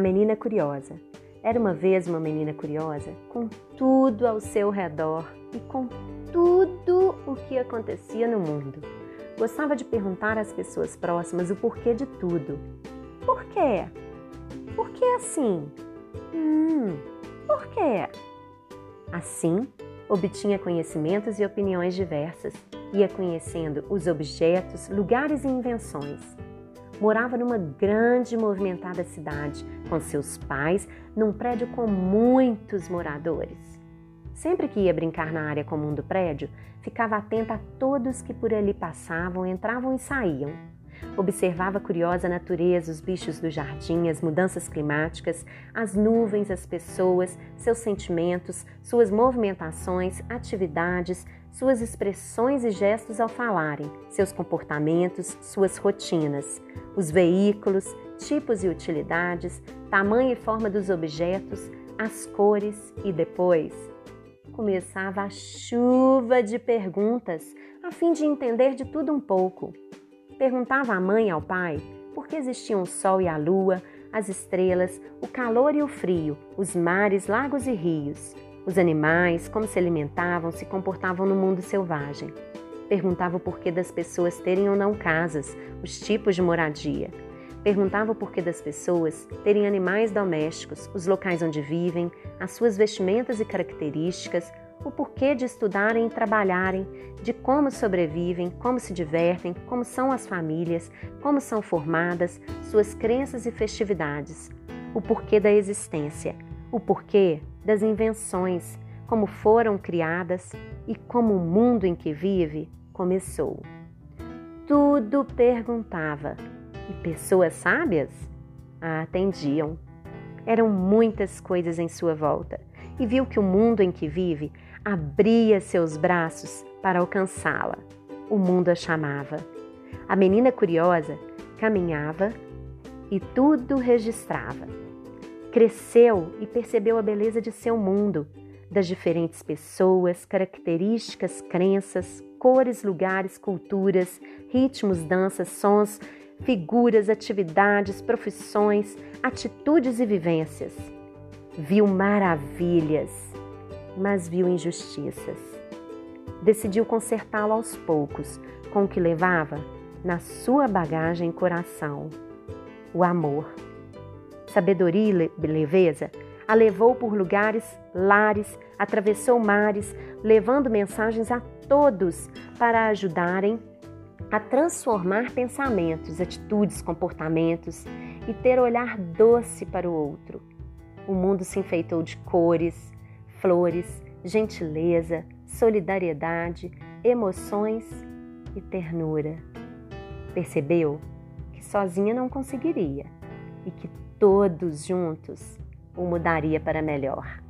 menina curiosa. Era uma vez uma menina curiosa, com tudo ao seu redor e com tudo o que acontecia no mundo. Gostava de perguntar às pessoas próximas o porquê de tudo. Por quê? Por que assim? Hum, por quê? Assim, obtinha conhecimentos e opiniões diversas, ia conhecendo os objetos, lugares e invenções morava numa grande e movimentada cidade, com seus pais, num prédio com muitos moradores. Sempre que ia brincar na área comum do prédio, ficava atenta a todos que por ali passavam, entravam e saíam. Observava curiosa a natureza, os bichos do jardim, as mudanças climáticas, as nuvens, as pessoas, seus sentimentos, suas movimentações, atividades, suas expressões e gestos ao falarem, seus comportamentos, suas rotinas, os veículos, tipos e utilidades, tamanho e forma dos objetos, as cores e depois começava a chuva de perguntas a fim de entender de tudo um pouco. Perguntava à mãe ao pai por que existiam o sol e a lua, as estrelas, o calor e o frio, os mares, lagos e rios os animais, como se alimentavam, se comportavam no mundo selvagem. Perguntava o porquê das pessoas terem ou não casas, os tipos de moradia. Perguntava o porquê das pessoas terem animais domésticos, os locais onde vivem, as suas vestimentas e características, o porquê de estudarem e trabalharem, de como sobrevivem, como se divertem, como são as famílias, como são formadas, suas crenças e festividades, o porquê da existência, o porquê das invenções, como foram criadas e como o mundo em que vive começou. Tudo perguntava e pessoas sábias a atendiam. Eram muitas coisas em sua volta e viu que o mundo em que vive abria seus braços para alcançá-la. O mundo a chamava. A menina curiosa caminhava e tudo registrava. Cresceu e percebeu a beleza de seu mundo, das diferentes pessoas, características, crenças, cores, lugares, culturas, ritmos, danças, sons, figuras, atividades, profissões, atitudes e vivências. Viu maravilhas, mas viu injustiças. Decidiu consertá-lo aos poucos com o que levava na sua bagagem coração: o amor sabedoria e leveza, a levou por lugares, lares, atravessou mares, levando mensagens a todos para ajudarem a transformar pensamentos, atitudes, comportamentos e ter olhar doce para o outro. O mundo se enfeitou de cores, flores, gentileza, solidariedade, emoções e ternura. Percebeu que sozinha não conseguiria e que todos juntos o mudaria para melhor.